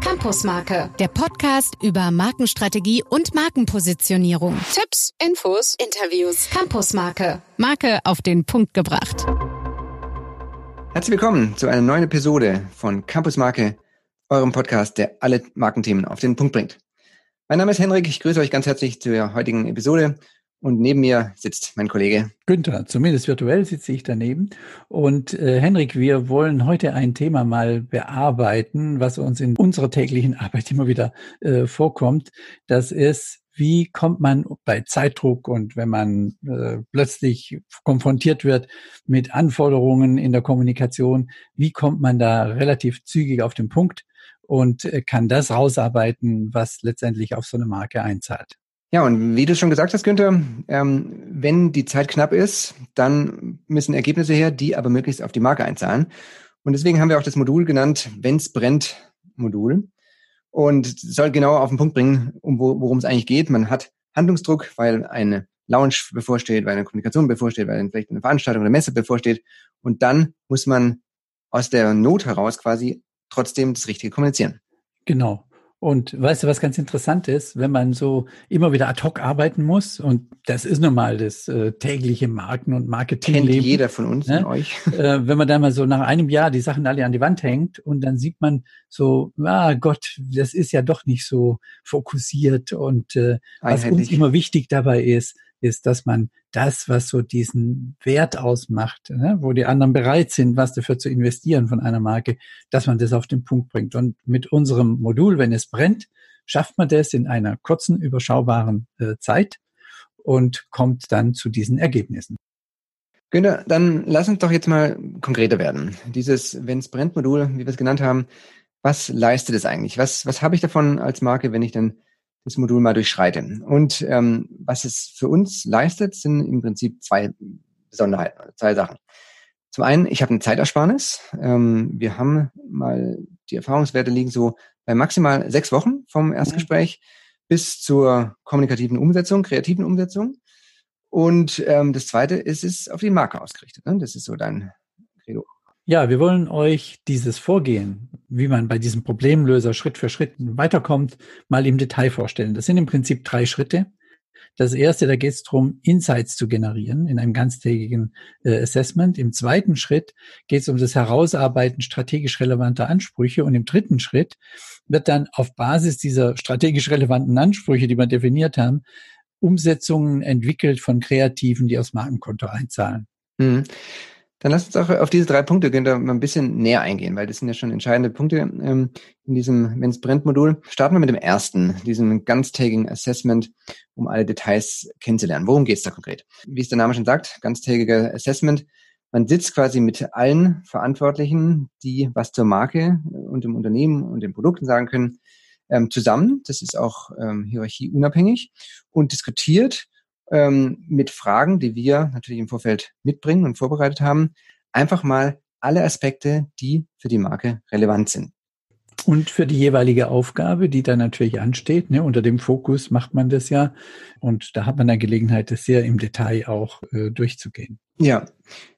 Campusmarke, der Podcast über Markenstrategie und Markenpositionierung. Tipps, Infos, Interviews. Campusmarke, Marke auf den Punkt gebracht. Herzlich willkommen zu einer neuen Episode von Campusmarke, eurem Podcast, der alle Markenthemen auf den Punkt bringt. Mein Name ist Henrik, ich grüße euch ganz herzlich zur heutigen Episode und neben mir sitzt mein Kollege Günther. Zumindest virtuell sitze ich daneben. Und äh, Henrik, wir wollen heute ein Thema mal bearbeiten, was uns in unserer täglichen Arbeit immer wieder äh, vorkommt. Das ist, wie kommt man bei Zeitdruck und wenn man äh, plötzlich konfrontiert wird mit Anforderungen in der Kommunikation, wie kommt man da relativ zügig auf den Punkt und äh, kann das rausarbeiten, was letztendlich auf so eine Marke einzahlt? Ja, und wie du schon gesagt hast, Günther, ähm, wenn die Zeit knapp ist, dann müssen Ergebnisse her, die aber möglichst auf die Marke einzahlen. Und deswegen haben wir auch das Modul genannt, wenn's brennt Modul. Und soll genau auf den Punkt bringen, um wo, worum es eigentlich geht. Man hat Handlungsdruck, weil eine Lounge bevorsteht, weil eine Kommunikation bevorsteht, weil vielleicht eine Veranstaltung oder Messe bevorsteht. Und dann muss man aus der Not heraus quasi trotzdem das Richtige kommunizieren. Genau. Und weißt du, was ganz interessant ist, wenn man so immer wieder ad hoc arbeiten muss, und das ist nun mal das äh, tägliche Marken- und Marketingleben. Kennt jeder von uns, ne? euch. Äh, wenn man dann mal so nach einem Jahr die Sachen alle an die Wand hängt und dann sieht man so, ah Gott, das ist ja doch nicht so fokussiert und äh, was uns immer wichtig dabei ist, ist, dass man das, was so diesen Wert ausmacht, ne, wo die anderen bereit sind, was dafür zu investieren von einer Marke, dass man das auf den Punkt bringt. Und mit unserem Modul, wenn es brennt, schafft man das in einer kurzen, überschaubaren äh, Zeit und kommt dann zu diesen Ergebnissen. Günther, dann lass uns doch jetzt mal konkreter werden. Dieses Wenn es brennt Modul, wie wir es genannt haben, was leistet es eigentlich? Was, was habe ich davon als Marke, wenn ich dann das Modul mal durchschreite. Und ähm, was es für uns leistet, sind im Prinzip zwei Besonderheiten, zwei Sachen. Zum einen, ich habe eine Zeitersparnis. Ähm, wir haben mal, die Erfahrungswerte liegen so bei maximal sechs Wochen vom Erstgespräch mhm. bis zur kommunikativen Umsetzung, kreativen Umsetzung. Und ähm, das zweite ist, es auf die Marke ausgerichtet. Ne? Das ist so dein. Ja, wir wollen euch dieses Vorgehen, wie man bei diesem Problemlöser Schritt für Schritt weiterkommt, mal im Detail vorstellen. Das sind im Prinzip drei Schritte. Das erste, da geht es darum, Insights zu generieren in einem ganztägigen äh, Assessment. Im zweiten Schritt geht es um das Herausarbeiten strategisch relevanter Ansprüche. Und im dritten Schritt wird dann auf Basis dieser strategisch relevanten Ansprüche, die wir definiert haben, Umsetzungen entwickelt von Kreativen, die aufs Markenkonto einzahlen. Mhm. Dann lass uns auch auf diese drei Punkte mal ein bisschen näher eingehen, weil das sind ja schon entscheidende Punkte ähm, in diesem Wenn es brennt Modul. Starten wir mit dem ersten, diesem ganztägigen Assessment, um alle Details kennenzulernen. Worum geht es da konkret? Wie es der Name schon sagt, ganztägiger Assessment. Man sitzt quasi mit allen Verantwortlichen, die was zur Marke und dem Unternehmen und den Produkten sagen können, ähm, zusammen. Das ist auch ähm, hierarchieunabhängig und diskutiert ähm, mit Fragen, die wir natürlich im Vorfeld mitbringen und vorbereitet haben, einfach mal alle Aspekte, die für die Marke relevant sind. Und für die jeweilige Aufgabe, die da natürlich ansteht, ne, unter dem Fokus macht man das ja. Und da hat man dann Gelegenheit, das sehr im Detail auch äh, durchzugehen. Ja,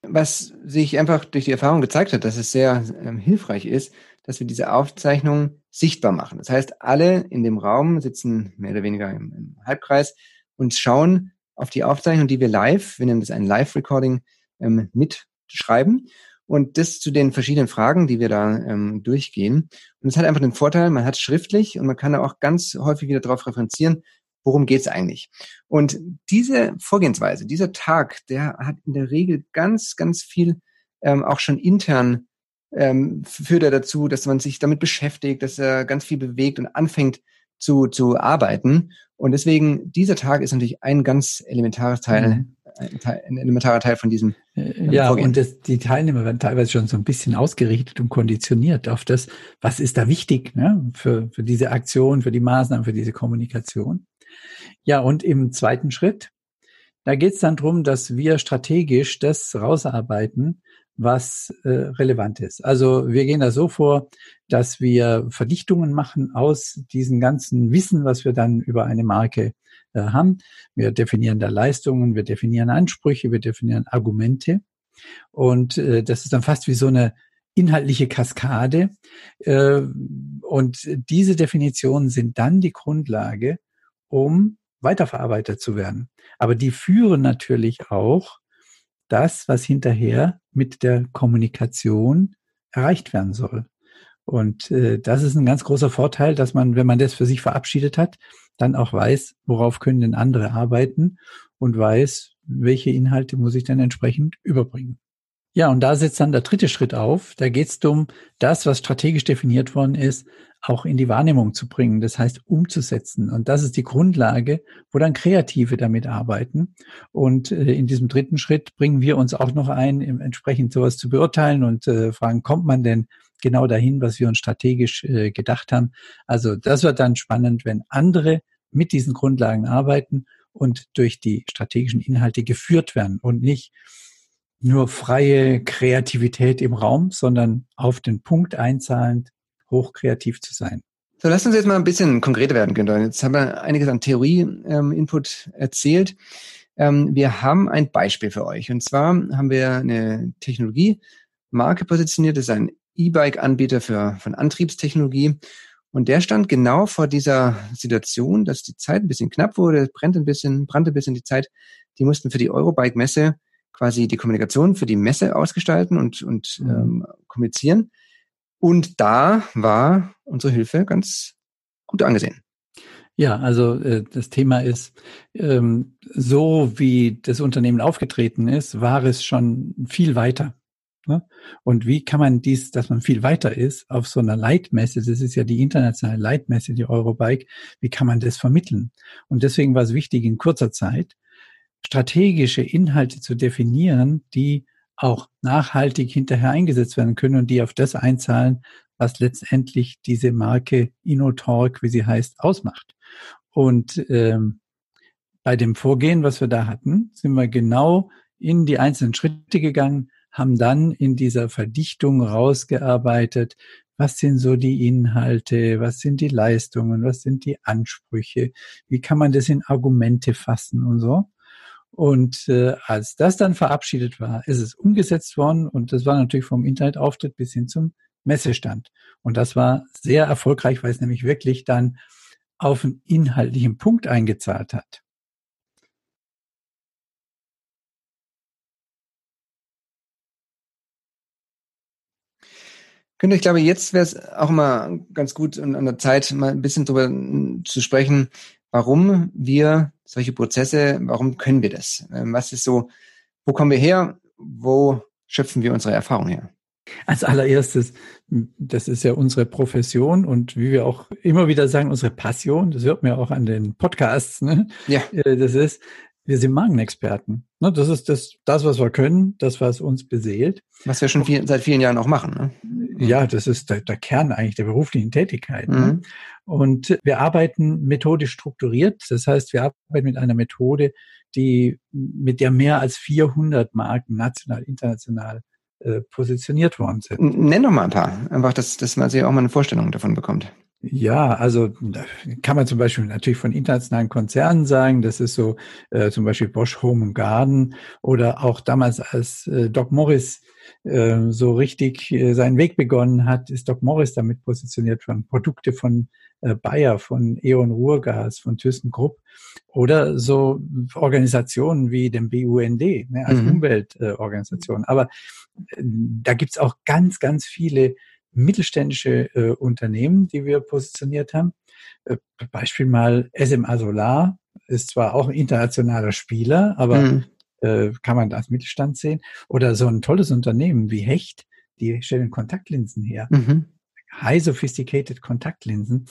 was sich einfach durch die Erfahrung gezeigt hat, dass es sehr ähm, hilfreich ist, dass wir diese Aufzeichnung sichtbar machen. Das heißt, alle in dem Raum sitzen mehr oder weniger im, im Halbkreis und schauen auf die Aufzeichnung, die wir live, wir nennen das ein Live-Recording, ähm, mitschreiben. Und das zu den verschiedenen Fragen, die wir da ähm, durchgehen. Und es hat einfach den Vorteil, man hat schriftlich und man kann da auch ganz häufig wieder darauf referenzieren, worum geht's eigentlich. Und diese Vorgehensweise, dieser Tag, der hat in der Regel ganz, ganz viel ähm, auch schon intern ähm, führt er dazu, dass man sich damit beschäftigt, dass er ganz viel bewegt und anfängt zu, zu arbeiten. Und deswegen, dieser Tag ist natürlich ein ganz elementares Teil, mhm. ein, elementarer Teil von diesem. Äh, ja, Vorgehen. und das, die Teilnehmer werden teilweise schon so ein bisschen ausgerichtet und konditioniert auf das, was ist da wichtig ne, für, für diese Aktion, für die Maßnahmen, für diese Kommunikation. Ja, und im zweiten Schritt, da geht es dann drum, dass wir strategisch das rausarbeiten, was äh, relevant ist. Also wir gehen da so vor, dass wir Verdichtungen machen aus diesem ganzen Wissen, was wir dann über eine Marke äh, haben. Wir definieren da Leistungen, wir definieren Ansprüche, wir definieren Argumente. Und äh, das ist dann fast wie so eine inhaltliche Kaskade. Äh, und diese Definitionen sind dann die Grundlage, um weiterverarbeitet zu werden. Aber die führen natürlich auch das, was hinterher mit der Kommunikation erreicht werden soll. Und äh, das ist ein ganz großer Vorteil, dass man, wenn man das für sich verabschiedet hat, dann auch weiß, worauf können denn andere arbeiten und weiß, welche Inhalte muss ich dann entsprechend überbringen. Ja, und da setzt dann der dritte Schritt auf. Da geht es darum, das, was strategisch definiert worden ist, auch in die Wahrnehmung zu bringen. Das heißt, umzusetzen. Und das ist die Grundlage, wo dann Kreative damit arbeiten. Und äh, in diesem dritten Schritt bringen wir uns auch noch ein, entsprechend sowas zu beurteilen und äh, fragen, kommt man denn genau dahin, was wir uns strategisch äh, gedacht haben? Also das wird dann spannend, wenn andere mit diesen Grundlagen arbeiten und durch die strategischen Inhalte geführt werden und nicht nur freie Kreativität im Raum, sondern auf den Punkt einzahlend, hochkreativ zu sein. So, lass uns jetzt mal ein bisschen konkreter werden, Günther. Jetzt haben wir einiges an Theorie-Input ähm, erzählt. Ähm, wir haben ein Beispiel für euch. Und zwar haben wir eine Technologie-Marke positioniert. Das ist ein E-Bike-Anbieter für, von Antriebstechnologie. Und der stand genau vor dieser Situation, dass die Zeit ein bisschen knapp wurde, brennt ein bisschen, brannte ein bisschen die Zeit. Die mussten für die Eurobike-Messe quasi die Kommunikation für die Messe ausgestalten und, und mhm. ähm, kommunizieren. Und da war unsere Hilfe ganz gut angesehen. Ja, also äh, das Thema ist, ähm, so wie das Unternehmen aufgetreten ist, war es schon viel weiter. Ne? Und wie kann man dies, dass man viel weiter ist, auf so einer Leitmesse, das ist ja die internationale Leitmesse, die Eurobike, wie kann man das vermitteln? Und deswegen war es wichtig, in kurzer Zeit strategische Inhalte zu definieren, die auch nachhaltig hinterher eingesetzt werden können und die auf das einzahlen, was letztendlich diese Marke InnoTalk, wie sie heißt, ausmacht. Und ähm, bei dem Vorgehen, was wir da hatten, sind wir genau in die einzelnen Schritte gegangen, haben dann in dieser Verdichtung rausgearbeitet, was sind so die Inhalte, was sind die Leistungen, was sind die Ansprüche, wie kann man das in Argumente fassen und so. Und äh, als das dann verabschiedet war, ist es umgesetzt worden und das war natürlich vom Internetauftritt bis hin zum Messestand. Und das war sehr erfolgreich, weil es nämlich wirklich dann auf einen inhaltlichen Punkt eingezahlt hat. Ich glaube, jetzt wäre es auch mal ganz gut und an der Zeit, mal ein bisschen darüber zu sprechen, warum wir solche Prozesse, warum können wir das? Ähm, was ist so, wo kommen wir her? Wo schöpfen wir unsere Erfahrung her? Als allererstes, das ist ja unsere Profession und wie wir auch immer wieder sagen, unsere Passion, das hört man ja auch an den Podcasts, ne? Ja. Äh, das ist, wir sind Magenexperten. Ne? Das ist das, das, was wir können, das, was uns beseelt. Was wir schon viel, seit vielen Jahren auch machen. Ne? Ja, das ist der, der Kern eigentlich der beruflichen Tätigkeit. Ne? Mhm. Ne? Und wir arbeiten methodisch strukturiert. Das heißt, wir arbeiten mit einer Methode, die mit der mehr als 400 Marken national, international äh, positioniert worden sind. Nenn doch mal ein paar. Einfach, dass, dass man sich auch mal eine Vorstellung davon bekommt. Ja, also kann man zum Beispiel natürlich von internationalen Konzernen sagen, das ist so äh, zum Beispiel Bosch Home Garden oder auch damals als äh, Doc Morris äh, so richtig äh, seinen Weg begonnen hat, ist Doc Morris damit positioniert worden. Produkte von äh, Bayer, von E.ON Ruhrgas, von ThyssenKrupp oder so Organisationen wie dem BUND ne, als mhm. Umweltorganisation. Aber äh, da gibt's auch ganz, ganz viele mittelständische äh, Unternehmen, die wir positioniert haben. Äh, Beispiel mal SMA Solar ist zwar auch ein internationaler Spieler, aber mhm. äh, kann man als Mittelstand sehen. Oder so ein tolles Unternehmen wie Hecht, die stellen Kontaktlinsen her. Mhm. High sophisticated Kontaktlinsen.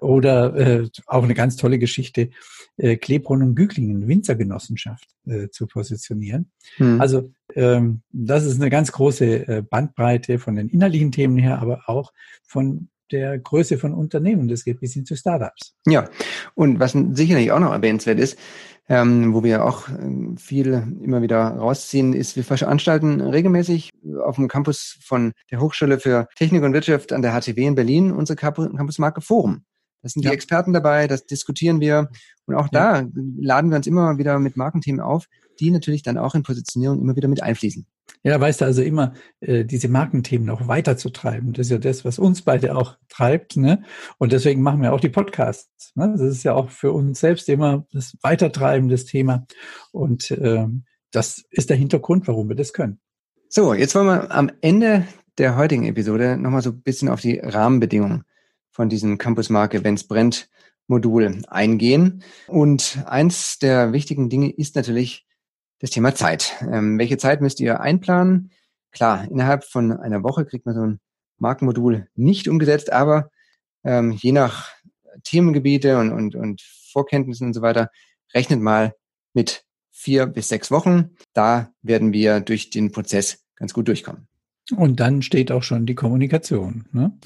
Oder äh, auch eine ganz tolle Geschichte, äh, Klebron und Güglingen, Winzergenossenschaft äh, zu positionieren. Hm. Also ähm, das ist eine ganz große äh, Bandbreite von den innerlichen Themen her, aber auch von der Größe von Unternehmen. Das geht bis hin zu Startups. Ja, und was sicherlich auch noch erwähnenswert ist, ähm, wo wir auch ähm, viel immer wieder rausziehen, ist, wir veranstalten regelmäßig auf dem Campus von der Hochschule für Technik und Wirtschaft an der HTW in Berlin unsere Campusmarke Forum. Da sind ja. die Experten dabei, das diskutieren wir. Und auch ja. da laden wir uns immer wieder mit Markenthemen auf. die natürlich dann auch in Positionierung immer wieder mit einfließen. Ja, weißt du, also immer äh, diese Markenthemen noch weiterzutreiben. Das ist ja das, was uns beide auch treibt. Ne? Und deswegen machen wir auch die Podcasts. Ne? Das ist ja auch für uns selbst immer das Weitertreiben des Thema. Und ähm, das ist der Hintergrund, warum wir das können. So, jetzt wollen wir am Ende der heutigen Episode nochmal so ein bisschen auf die Rahmenbedingungen von diesem Campus Marke Wenn's brennt Modul eingehen. Und eins der wichtigen Dinge ist natürlich das Thema Zeit. Ähm, welche Zeit müsst ihr einplanen? Klar, innerhalb von einer Woche kriegt man so ein Markenmodul nicht umgesetzt, aber ähm, je nach Themengebiete und, und, und Vorkenntnissen und so weiter, rechnet mal mit vier bis sechs Wochen. Da werden wir durch den Prozess ganz gut durchkommen. Und dann steht auch schon die Kommunikation. Ne?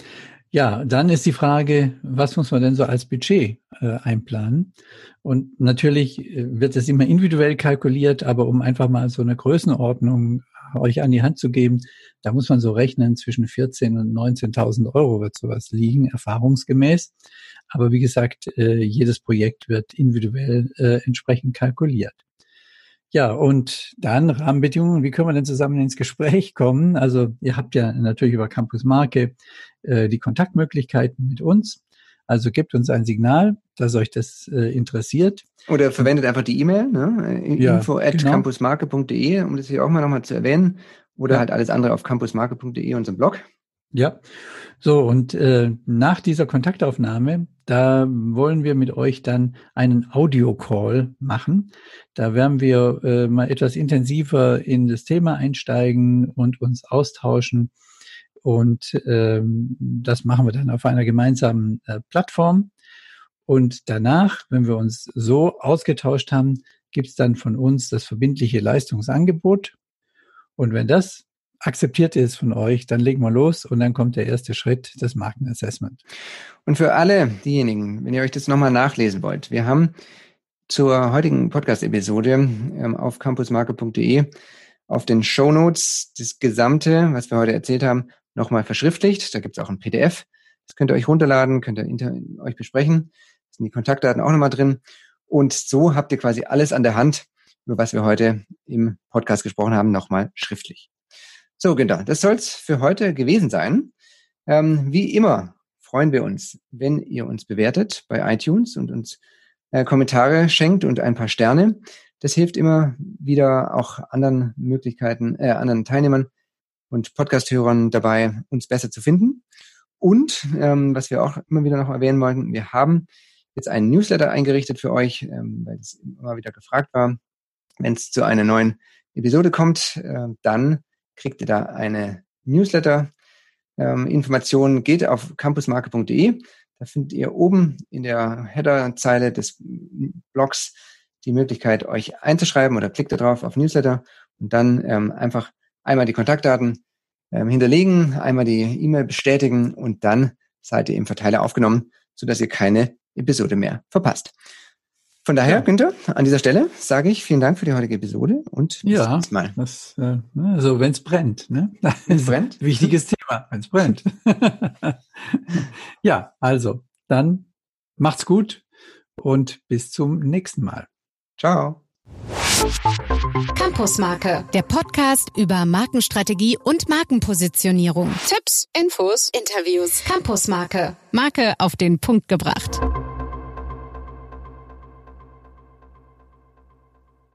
Ja, dann ist die Frage, was muss man denn so als Budget äh, einplanen? Und natürlich äh, wird es immer individuell kalkuliert, aber um einfach mal so eine Größenordnung euch an die Hand zu geben, da muss man so rechnen, zwischen 14.000 und 19.000 Euro wird sowas liegen, erfahrungsgemäß. Aber wie gesagt, äh, jedes Projekt wird individuell äh, entsprechend kalkuliert. Ja, und dann Rahmenbedingungen. Wie können wir denn zusammen ins Gespräch kommen? Also ihr habt ja natürlich über Campus Marke äh, die Kontaktmöglichkeiten mit uns. Also gebt uns ein Signal, dass euch das äh, interessiert. Oder verwendet einfach die E-Mail, ne? Ja, info at genau. campusmarke.de, um das hier auch mal nochmal zu erwähnen. Oder ja. halt alles andere auf campusmarke.de, unserem Blog. Ja, so und äh, nach dieser Kontaktaufnahme, da wollen wir mit euch dann einen Audio-Call machen. Da werden wir äh, mal etwas intensiver in das Thema einsteigen und uns austauschen. Und ähm, das machen wir dann auf einer gemeinsamen äh, Plattform. Und danach, wenn wir uns so ausgetauscht haben, gibt's dann von uns das verbindliche Leistungsangebot. Und wenn das akzeptiert ist von euch, dann legen wir los und dann kommt der erste Schritt, das Markenassessment. Und für alle diejenigen, wenn ihr euch das nochmal nachlesen wollt, wir haben zur heutigen Podcast-Episode ähm, auf campusmarke.de auf den Show Notes das Gesamte, was wir heute erzählt haben, nochmal verschriftlicht. Da gibt es auch ein PDF. Das könnt ihr euch runterladen, könnt ihr inter euch besprechen. Da sind die Kontaktdaten auch nochmal drin. Und so habt ihr quasi alles an der Hand, über was wir heute im Podcast gesprochen haben, nochmal schriftlich. So, Günther, das soll's für heute gewesen sein. Ähm, wie immer freuen wir uns, wenn ihr uns bewertet bei iTunes und uns äh, Kommentare schenkt und ein paar Sterne. Das hilft immer wieder auch anderen Möglichkeiten, äh, anderen Teilnehmern und Podcast-Hörern dabei, uns besser zu finden. Und ähm, was wir auch immer wieder noch erwähnen wollten, wir haben jetzt einen Newsletter eingerichtet für euch, ähm, weil es immer wieder gefragt war. Wenn es zu einer neuen Episode kommt, äh, dann kriegt ihr da eine Newsletter. Ähm, geht auf campusmarke.de. Da findet ihr oben in der Header-Zeile des Blogs die Möglichkeit, euch einzuschreiben oder klickt da drauf auf Newsletter und dann ähm, einfach einmal die Kontaktdaten ähm, hinterlegen, einmal die E-Mail bestätigen und dann seid ihr im Verteiler aufgenommen, sodass ihr keine Episode mehr verpasst. Von daher, ja. Günther, an dieser Stelle sage ich vielen Dank für die heutige Episode und bis ja, Mal. Das, äh, also wenn es brennt, ne? Wenn's brennt? Wichtiges Thema, wenn es brennt. ja, also dann macht's gut und bis zum nächsten Mal. Ciao. Campusmarke, der Podcast über Markenstrategie und Markenpositionierung. Tipps, Infos, Interviews. Campusmarke, Marke auf den Punkt gebracht.